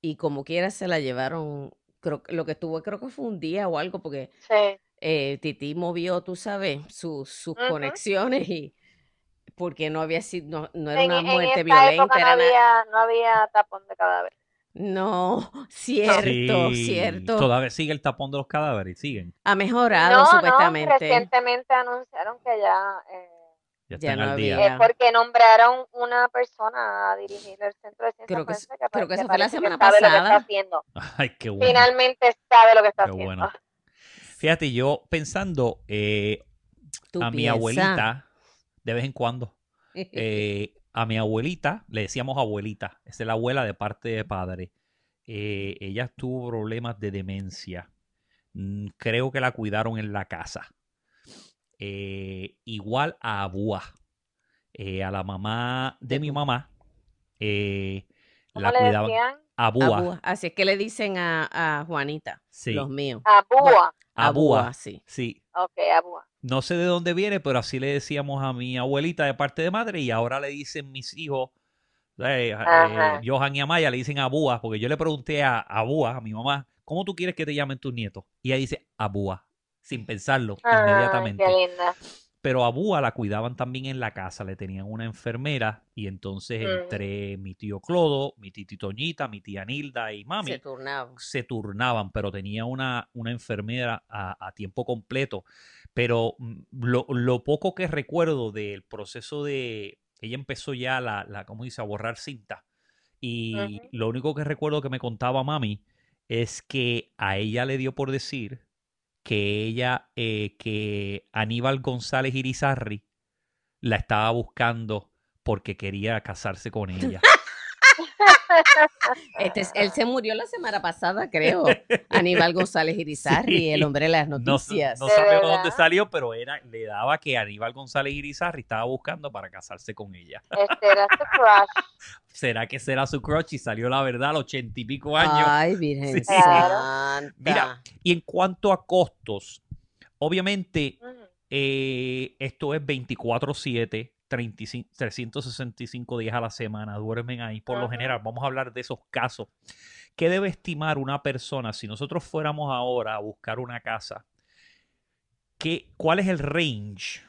S1: Y como quiera se la llevaron, creo que lo que estuvo creo que fue un día o algo, porque
S3: Sí,
S1: eh, Titi movió, tú sabes, sus, sus conexiones y porque no había sido, no, no era
S3: en,
S1: una
S3: en
S1: muerte
S3: esa
S1: violenta,
S3: época no había, no había tapón de cadáver.
S1: No, cierto,
S2: Sí,
S1: cierto.
S2: Todavía sigue el tapón de los cadáveres, siguen.
S1: Ha mejorado
S3: No, no,
S1: supuestamente.
S3: recientemente anunciaron que ya, eh,
S2: Ya
S1: no
S2: al día.
S1: había.
S3: eh, porque nombraron una persona a dirigir el centro de ciencias
S1: Creo que
S3: forenses
S1: s-
S3: que,
S1: creo que eso fue la semana
S3: sabe lo que está
S1: pasada.
S3: haciendo.
S2: Ay, qué bueno.
S3: Finalmente sabe lo que está
S2: Qué
S3: haciendo.
S2: bueno. Fíjate, yo pensando eh, a mi abuelita, de vez en cuando, eh, a mi abuelita, le decíamos abuelita, esa es la abuela de parte de padre. Eh, ella tuvo problemas de demencia. Mm, Creo que la cuidaron en la casa. Eh, igual a Abúa, eh, a la mamá de mi mamá, eh,
S3: ¿Cómo
S2: la
S3: le
S2: cuidaban.
S3: decían?
S2: Abúa,
S1: Abúa. Así es que le dicen a, a Juanita,
S2: sí,
S1: los míos.
S3: Abúa.
S2: Abúa,
S1: sí.
S2: sí.
S3: Ok, Abúa.
S2: No sé de dónde viene, pero así le decíamos a mi abuelita de parte de madre y ahora le dicen mis hijos, eh, eh. Johan y Amaya, le dicen Abúa, porque yo le pregunté a Abúa, a mi mamá, ¿cómo tú quieres que te llamen tus nietos? Y ella dice Abúa, sin pensarlo, inmediatamente.
S3: qué linda.
S2: Pero a Búa la cuidaban también en la casa, le tenían una enfermera y entonces
S3: Mm.
S2: entre mi tío Clodo, mi titi Toñita, mi tía Nilda y mami
S1: Se turnaban.
S2: se turnaban, pero tenía una, una enfermera a, a tiempo completo. Pero mm, lo, lo poco que recuerdo del proceso de... Ella empezó ya la, la ¿cómo dice?, a borrar cinta. Y lo único que recuerdo que me contaba mami es que a ella le dio por decir que ella, eh, que Aníbal González Irizarri la estaba buscando porque quería casarse con ella.
S1: Este, es- él se murió la semana pasada, creo. Aníbal González Irizarry,
S2: Sí.
S1: el hombre de las
S2: No,
S1: noticias.
S2: no
S3: ¿De
S2: sabemos
S3: verdad?
S2: dónde salió, pero era, le daba que Aníbal González Irizarry estaba buscando para casarse con ella.
S3: Este era su crush.
S2: ¿Será que será su crush y salió la verdad a los ochenta y pico años?
S1: Ay, Virgen
S2: Sí.
S3: Claro.
S1: Santa.
S2: Mira. Y en cuanto a costos, obviamente eh, esto es 24/7, 35 365 días a la semana, duermen ahí por lo general. Vamos a hablar de esos casos. ¿Qué debe estimar una persona si nosotros fuéramos ahora a buscar una casa? ¿Qué, ¿Cuál es el range?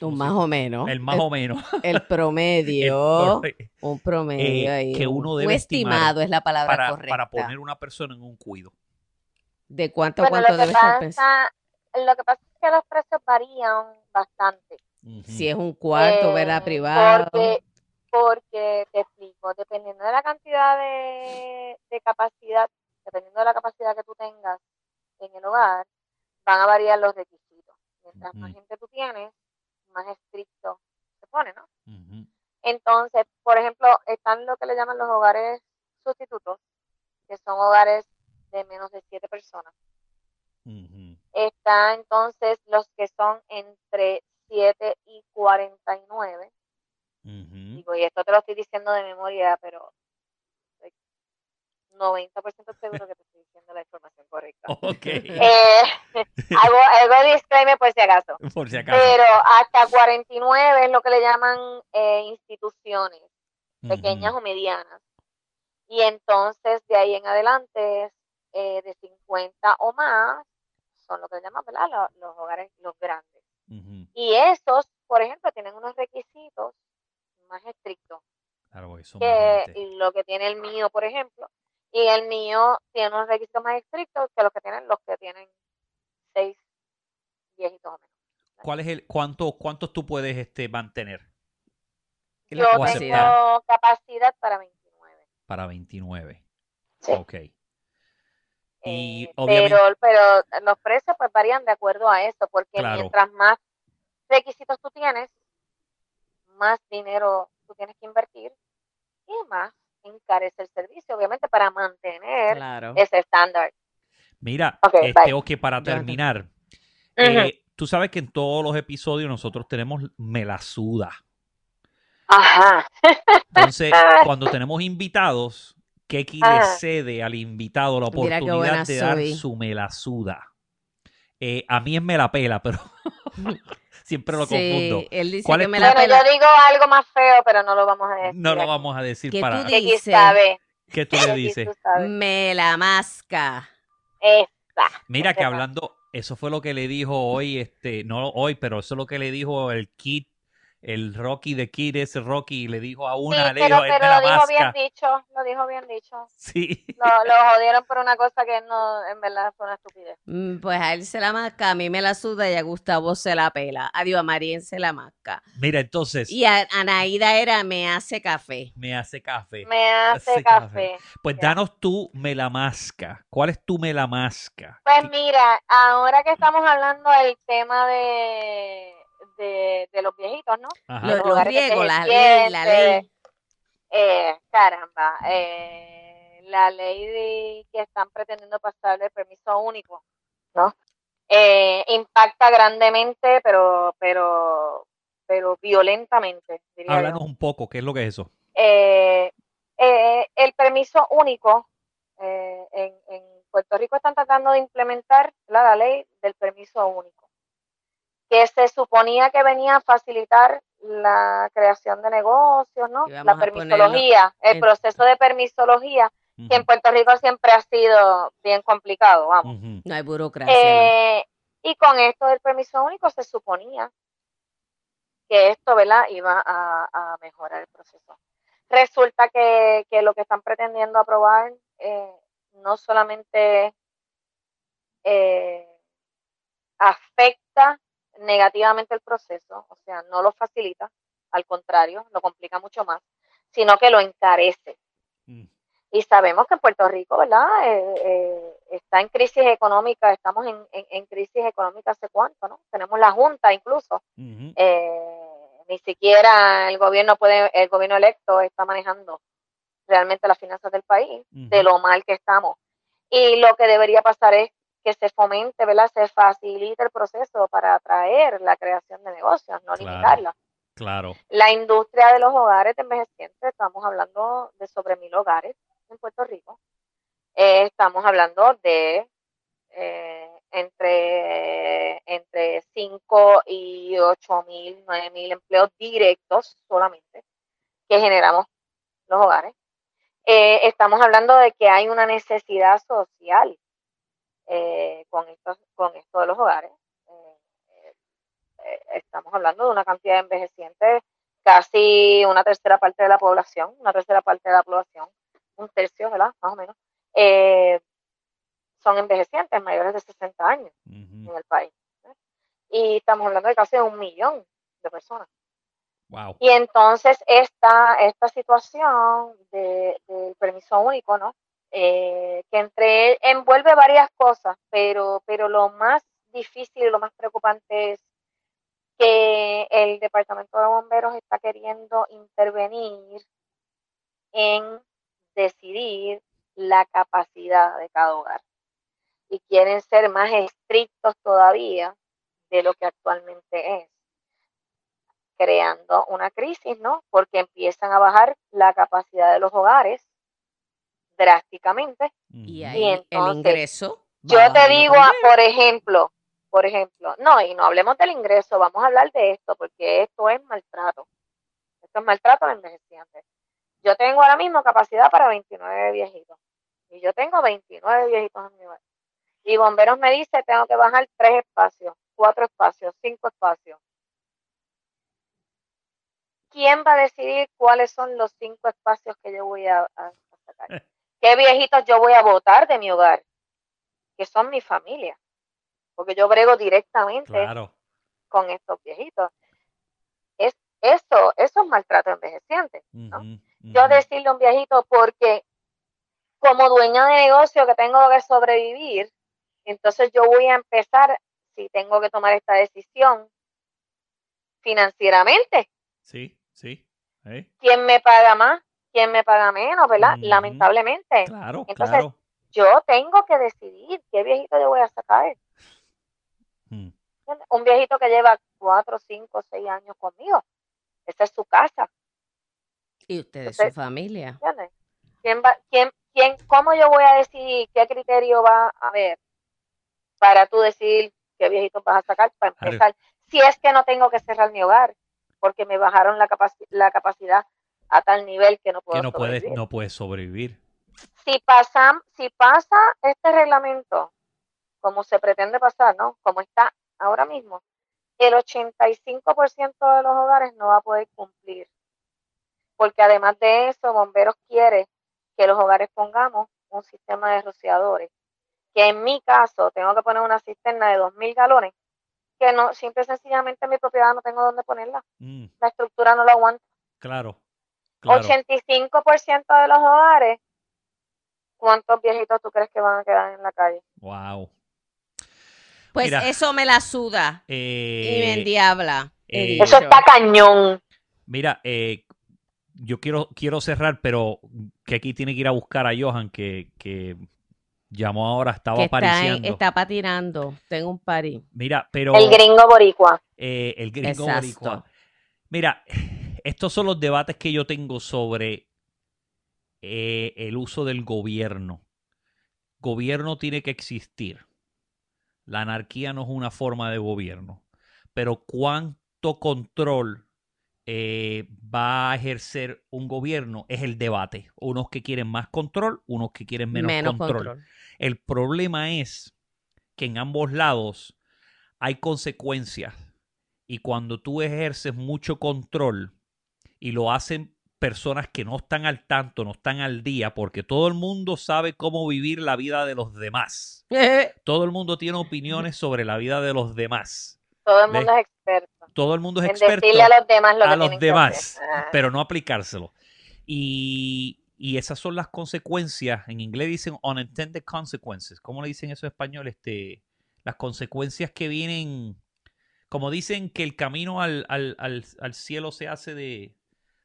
S1: Un más o menos.
S2: El más o menos.
S1: El promedio. un promedio
S2: eh,
S1: ahí.
S2: que
S1: un-
S2: uno
S1: un
S2: debe estimar
S1: estimado es la palabra
S2: para,
S1: correcta.
S2: para poner una persona en un cuido.
S1: ¿De cuánto a
S3: Bueno,
S1: cuánto
S3: lo que,
S1: debe estar pensando?
S3: pasa, lo que pasa es que los precios varían bastante.
S1: Si es un cuarto, ¿verdad?
S3: Eh,
S1: Privado.
S3: Porque, porque te explico, dependiendo de la cantidad de, de capacidad, dependiendo de la capacidad que tú tengas en el hogar, van a variar los requisitos. Mientras más gente tú tienes, más estricto se pone, ¿no? Entonces, por ejemplo, están lo que le llaman los hogares sustitutos, que son hogares de menos de siete personas.
S2: Ujú.
S3: Está entonces los que son entre 7 y 49.
S2: Ujú.
S3: Digo, y esto te lo estoy diciendo de memoria, pero estoy 90% seguro que te estoy diciendo la información correcta.
S2: Ok.
S3: Eh, hago, hago disclaimer por si acaso.
S2: Por si acaso.
S3: Pero hasta 49 es lo que le llaman eh, instituciones, pequeñas o medianas. Y entonces de ahí en adelante, eh, de 50 o más, son lo que le llaman, ¿verdad? Los, los hogares, los grandes.
S2: Ujú.
S3: Y esos, por ejemplo, tienen unos requisitos más estrictos
S2: Claro,
S3: que lo que tiene el mío, por ejemplo. Y el mío tiene unos requisitos más estrictos que los que tienen los que tienen seis viejitos o menos.
S2: ¿Cuál es el cuánto cuántos tú puedes este mantener?
S1: Y
S3: Yo tengo
S2: aceptar.
S3: capacidad para 29.
S2: Para 29.
S3: Sí.
S2: Ok. Y
S3: Eh,
S2: obviamente-
S3: pero, pero los precios pues varían de acuerdo a eso, porque
S2: Claro.
S3: mientras más requisitos tú tienes, más dinero tú tienes que invertir y más encarece el servicio, obviamente para mantener
S1: Claro.
S3: ese estándar.
S2: Mira,
S3: Ok,
S2: este, para terminar, eh, tú sabes que en todos los episodios nosotros tenemos melasuda.
S3: Ajá.
S2: Entonces, cuando tenemos invitados, Keki le cede al invitado la oportunidad de dar
S1: soy.
S2: su melasuda. Eh, a mí es melapela, pero siempre lo
S1: Sí,
S2: confundo.
S1: él dice
S2: ¿Cuál
S1: que
S2: es
S1: me la
S3: Bueno,
S1: pela.
S3: yo digo algo más feo, pero no lo vamos a decir.
S2: No lo vamos a decir
S1: ¿Qué
S2: para...
S1: tú
S3: Keki
S1: dice?
S3: sabe.
S2: ¿Qué tú le dices?
S3: tú.
S1: Me la masca.
S3: Esa.
S2: Mira que hablando, eso fue lo que le dijo hoy, este, no hoy, pero eso es lo que le dijo el Kid, el Rocky de Kid, ese Rocky, le dijo a
S3: Sí,
S2: una, le
S3: pero,
S2: dijo,
S3: pero
S2: la
S3: lo dijo bien dicho, lo dijo bien dicho.
S2: Sí.
S3: Lo, lo jodieron por una cosa que no, en verdad fue una estupidez.
S1: Mm, Pues a él se la masca, a mí me la suda y a Gustavo se la pela. Adiós, a Marien se la masca.
S2: Mira, entonces,
S1: Y a Anaída era me hace café.
S2: me hace café.
S3: Me hace
S2: Hace
S3: café.
S2: café. Pues danos tú me la masca. ¿Cuál es tu me la masca?
S3: Pues mira, ahora que estamos hablando del tema de, de, de los viejitos, ¿no?
S1: Los,
S3: Los
S1: riegos, la ley, la ley.
S3: Eh, caramba, eh, la ley de- que están pretendiendo pasar el permiso único, ¿no? Eh, impacta grandemente, pero, pero, pero violentamente, diría yo.
S2: Háblanos un poco, ¿qué es lo que es eso?
S3: Eh, eh, el permiso único eh, en, en Puerto Rico están tratando de implementar la ley del permiso único, que se suponía que venía a facilitar la creación de negocios, ¿no? La permisología, el
S1: en-
S3: proceso de permisología, que en Puerto Rico siempre ha sido bien complicado, vamos.
S1: No hay burocracia. ¿no?
S3: Eh, y con esto del permiso único se suponía que esto, ¿verdad?, iba a, a mejorar el proceso. Resulta que, que lo que están pretendiendo aprobar eh, no solamente eh, afecta negativamente el proceso, o sea, no lo facilita, al contrario, lo complica mucho más, sino que lo encarece.
S2: Mm,
S3: Y sabemos que Puerto Rico, ¿verdad? Eh, eh, está en crisis económica, estamos en, en- en crisis económica hace cuánto, ¿no? Tenemos la Junta incluso. eh, ni siquiera el gobierno puede, el gobierno electo está manejando realmente las finanzas del país, de lo mal que estamos. Y lo que debería pasar es que se fomente, ¿verdad? Se facilite el proceso para atraer la creación de negocios, no
S2: Claro.
S3: limitarla.
S2: Claro.
S3: La industria de los hogares de envejecientes, estamos hablando de sobre mil hogares en Puerto Rico. Eh, estamos hablando de eh, entre, entre 5 y 8 mil, 9 mil empleos directos solamente que generamos los hogares. Eh, estamos hablando de que hay una necesidad social eh, con, esto, con esto de los hogares. Eh, eh, estamos hablando de una cantidad de envejecientes, casi una tercera parte de la población, una tercera parte de la población, un tercio, ¿verdad? Más o menos, eh, son envejecientes mayores de 60 años en el país. ¿eh? Y estamos hablando de casi un millón de personas.
S2: Wow.
S3: Y entonces esta, esta situación de, del permiso único, ¿no? Eh, que entre envuelve varias cosas, pero, pero lo más difícil y lo más preocupante es que el Departamento de Bomberos está queriendo intervenir en decidir la capacidad de cada hogar. Y quieren ser más estrictos todavía de lo que actualmente es creando una crisis, ¿no? Porque empiezan a bajar la capacidad de los hogares drásticamente.
S1: Y ahí el
S3: entonces,
S1: ingreso.
S3: Yo te digo, ah, por ejemplo, por ejemplo, no, y no hablemos del ingreso, vamos a hablar de esto, porque esto es maltrato. Esto es maltrato al envejeciente. Yo tengo ahora mismo capacidad para 29 viejitos. Y yo tengo 29 viejitos en mi hogar. Y bomberos me dice, tengo que bajar tres espacios, cuatro espacios, cinco espacios. ¿Quién va a decidir cuáles son los cinco espacios que yo voy a sacar? ¿Qué viejitos yo voy a votar de mi hogar? Que son mi familia. Porque yo brego directamente
S2: Claro.
S3: con estos viejitos. Es, eso, eso es maltrato envejeciente. Yo decirle a un viejito porque como dueña de negocio que tengo que sobrevivir, entonces yo voy a empezar, si tengo que tomar esta decisión financieramente,
S2: Sí, sí. ¿eh?
S3: ¿quién me paga más? ¿Quién me paga menos? ¿Verdad? Lamentablemente.
S2: Claro,
S3: Entonces,
S2: claro.
S3: Yo tengo que decidir qué viejito yo voy a sacar.
S2: Mm.
S3: Un viejito que lleva cuatro, cinco, seis años conmigo. Esa es su casa.
S1: Y usted es su familia.
S3: ¿entiendes? ¿Quién va, quién, quién, ¿Cómo yo voy a decidir qué criterio va a haber para tú decidir qué viejitos vas a sacar para
S2: Claro.
S3: empezar? Si es que no tengo que cerrar mi hogar, porque me bajaron la, capaci- la capacidad a tal nivel que no puedo
S2: que no puedes,
S3: sobrevivir.
S2: no puedes sobrevivir.
S3: Si, pasan, si pasa este reglamento, como se pretende pasar, ¿no? Como está ahora mismo, el 85% de los hogares no va a poder cumplir. Porque además de eso, Bomberos quiere que los hogares pongamos un sistema de rociadores. Que en mi caso tengo que poner una cisterna de 2.000 galones, que no, simple y sencillamente en mi propiedad no tengo dónde ponerla.
S2: Mm,
S3: La estructura no lo aguanta.
S2: claro, claro.
S3: 85% de los hogares, ¿cuántos viejitos tú crees que van a quedar en la calle?
S2: Wow.
S1: Pues
S2: Mira.
S1: eso me la suda y me
S2: Eh,
S1: endiabla. he
S2: eh.
S3: Eso está cañón.
S2: Mira, eh, yo quiero, quiero cerrar, pero que aquí tiene que ir a buscar a Johan, que, que llamó ahora, estaba
S1: está,
S2: apareciendo.
S1: está patinando. Tengo un party.
S2: Mira, pero
S3: El gringo boricua.
S2: eh, el gringo
S1: Exacto.
S2: boricua. Mira, estos son los debates que yo tengo sobre eh, el uso del gobierno. Gobierno tiene que existir. La anarquía no es una forma de gobierno. Pero cuánto control eh, va a ejercer un gobierno es el debate. Unos que quieren más control, unos que quieren menos,
S1: Menos
S2: control.
S1: control.
S2: El problema es que en ambos lados hay consecuencias y cuando tú ejerces mucho control y lo hacen personas que no están al tanto, no están al día, porque todo el mundo sabe cómo vivir la vida de los demás. Todo el mundo tiene opiniones sobre la vida de los demás.
S3: Todo el
S2: ¿Ves?
S3: mundo es experto.
S2: Todo el mundo es
S3: En
S2: experto
S3: decirle a los demás lo
S2: a
S3: que
S2: los
S3: que
S2: demás,
S3: hacer. Ah.
S2: pero no aplicárselo. Y, y esas son las consecuencias. En inglés dicen unintended consequences. ¿Cómo le dicen eso en español? Este, las consecuencias que vienen, como dicen que el camino al, al- al- al cielo se hace de,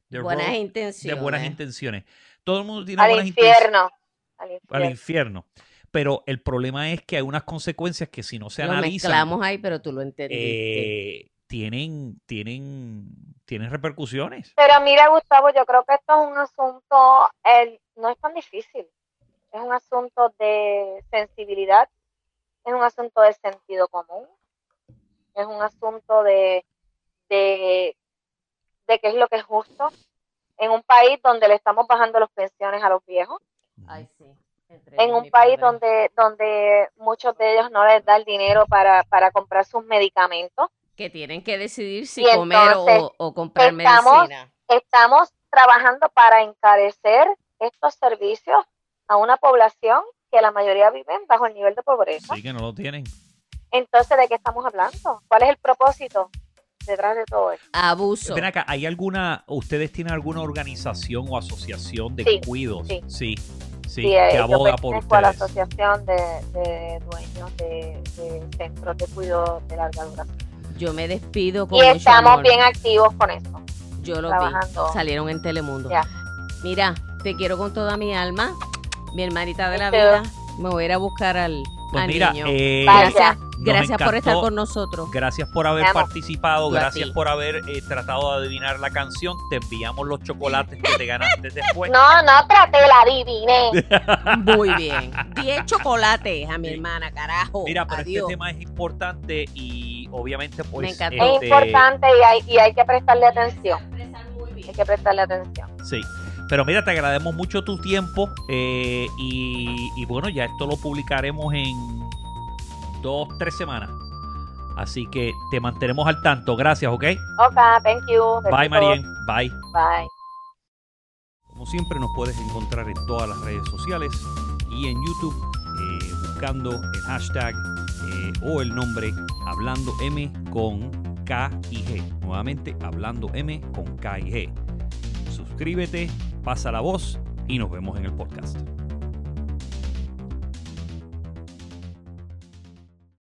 S2: de
S1: Buenas
S2: road- de
S1: intenciones.
S2: buenas intenciones. Todo el mundo tiene
S3: Al
S2: buenas intenciones
S3: infierno. Al
S2: al
S3: infierno.
S2: infierno. Pero el problema es que hay unas consecuencias que si no se
S1: Lo
S2: analizan,
S1: mezclamos ahí, pero tú lo entendiste.
S2: eh, tienen, tienen, tienen repercusiones.
S3: Pero mira, Gustavo, yo creo que esto es un asunto, eh, no es tan difícil. Es un asunto de sensibilidad, es un asunto de sentido común, es un asunto de, de, de qué es lo que es justo. En un país donde le estamos bajando las pensiones a los viejos,
S1: Ay, sí. Entre
S3: en un país
S1: padre.
S3: donde, donde muchos de ellos no les da el dinero para, para comprar sus medicamentos.
S1: Que tienen que decidir si
S3: Y
S1: comer
S3: entonces,
S1: o, o comprar
S3: estamos-
S1: medicina.
S3: estamos trabajando para encarecer estos servicios a una población que la mayoría viven bajo el nivel de pobreza.
S2: Sí que no lo tienen.
S3: Entonces, ¿de qué estamos hablando? ¿Cuál es el propósito detrás de todo esto?
S1: Abuso.
S2: Ven acá, ¿hay alguna, ustedes tienen alguna organización o asociación de
S3: Sí,
S2: cuidos?
S3: sí.
S2: Sí, sí,
S3: Sí,
S2: que
S3: yo
S2: aboga por
S3: a la
S2: ustedes.
S3: Asociación de, de Dueños de, de Centros de Cuidado de Larga Duración.
S1: Yo me despido con
S3: Y
S1: mucho
S3: estamos
S1: amor.
S3: bien activos con eso.
S1: Yo lo
S3: trabajando.
S1: vi. Salieron en Telemundo.
S3: Ya.
S1: Mira, te quiero con toda mi alma. Mi hermanita de la vida. Me voy a ir a buscar al,
S2: Pues
S1: al
S2: mira,
S1: niño.
S2: eh,
S1: gracias gracias por estar con nosotros.
S2: gracias por haber participado,
S1: Yo
S2: gracias por haber eh, tratado de adivinar la canción. Te enviamos los chocolates que te ganaste después.
S3: No, no traté, la adiviné.
S1: Muy bien. 10 chocolates a mi hermana, carajo.
S2: Mira, pero
S1: Adiós.
S2: este tema es importante y obviamente pues...
S1: Me encantó.
S3: Es
S2: este,
S3: importante y hay, y hay que prestarle atención. Hay que prestarle atención.
S2: Sí. Pero mira, te agradecemos mucho tu tiempo eh, y, y bueno, ya esto lo publicaremos en dos, tres semanas. Así que te mantenemos al tanto. Gracias, ¿ok?
S3: Ok, thank you.
S2: Bye. Marien. Bye.
S3: Bye.
S2: Como siempre nos puedes encontrar en todas las redes sociales y en YouTube eh, buscando el hashtag eh, o el nombre Hablando M con K y G. Nuevamente, hablando M con K y G. Suscríbete, pasa la voz y nos vemos en el podcast.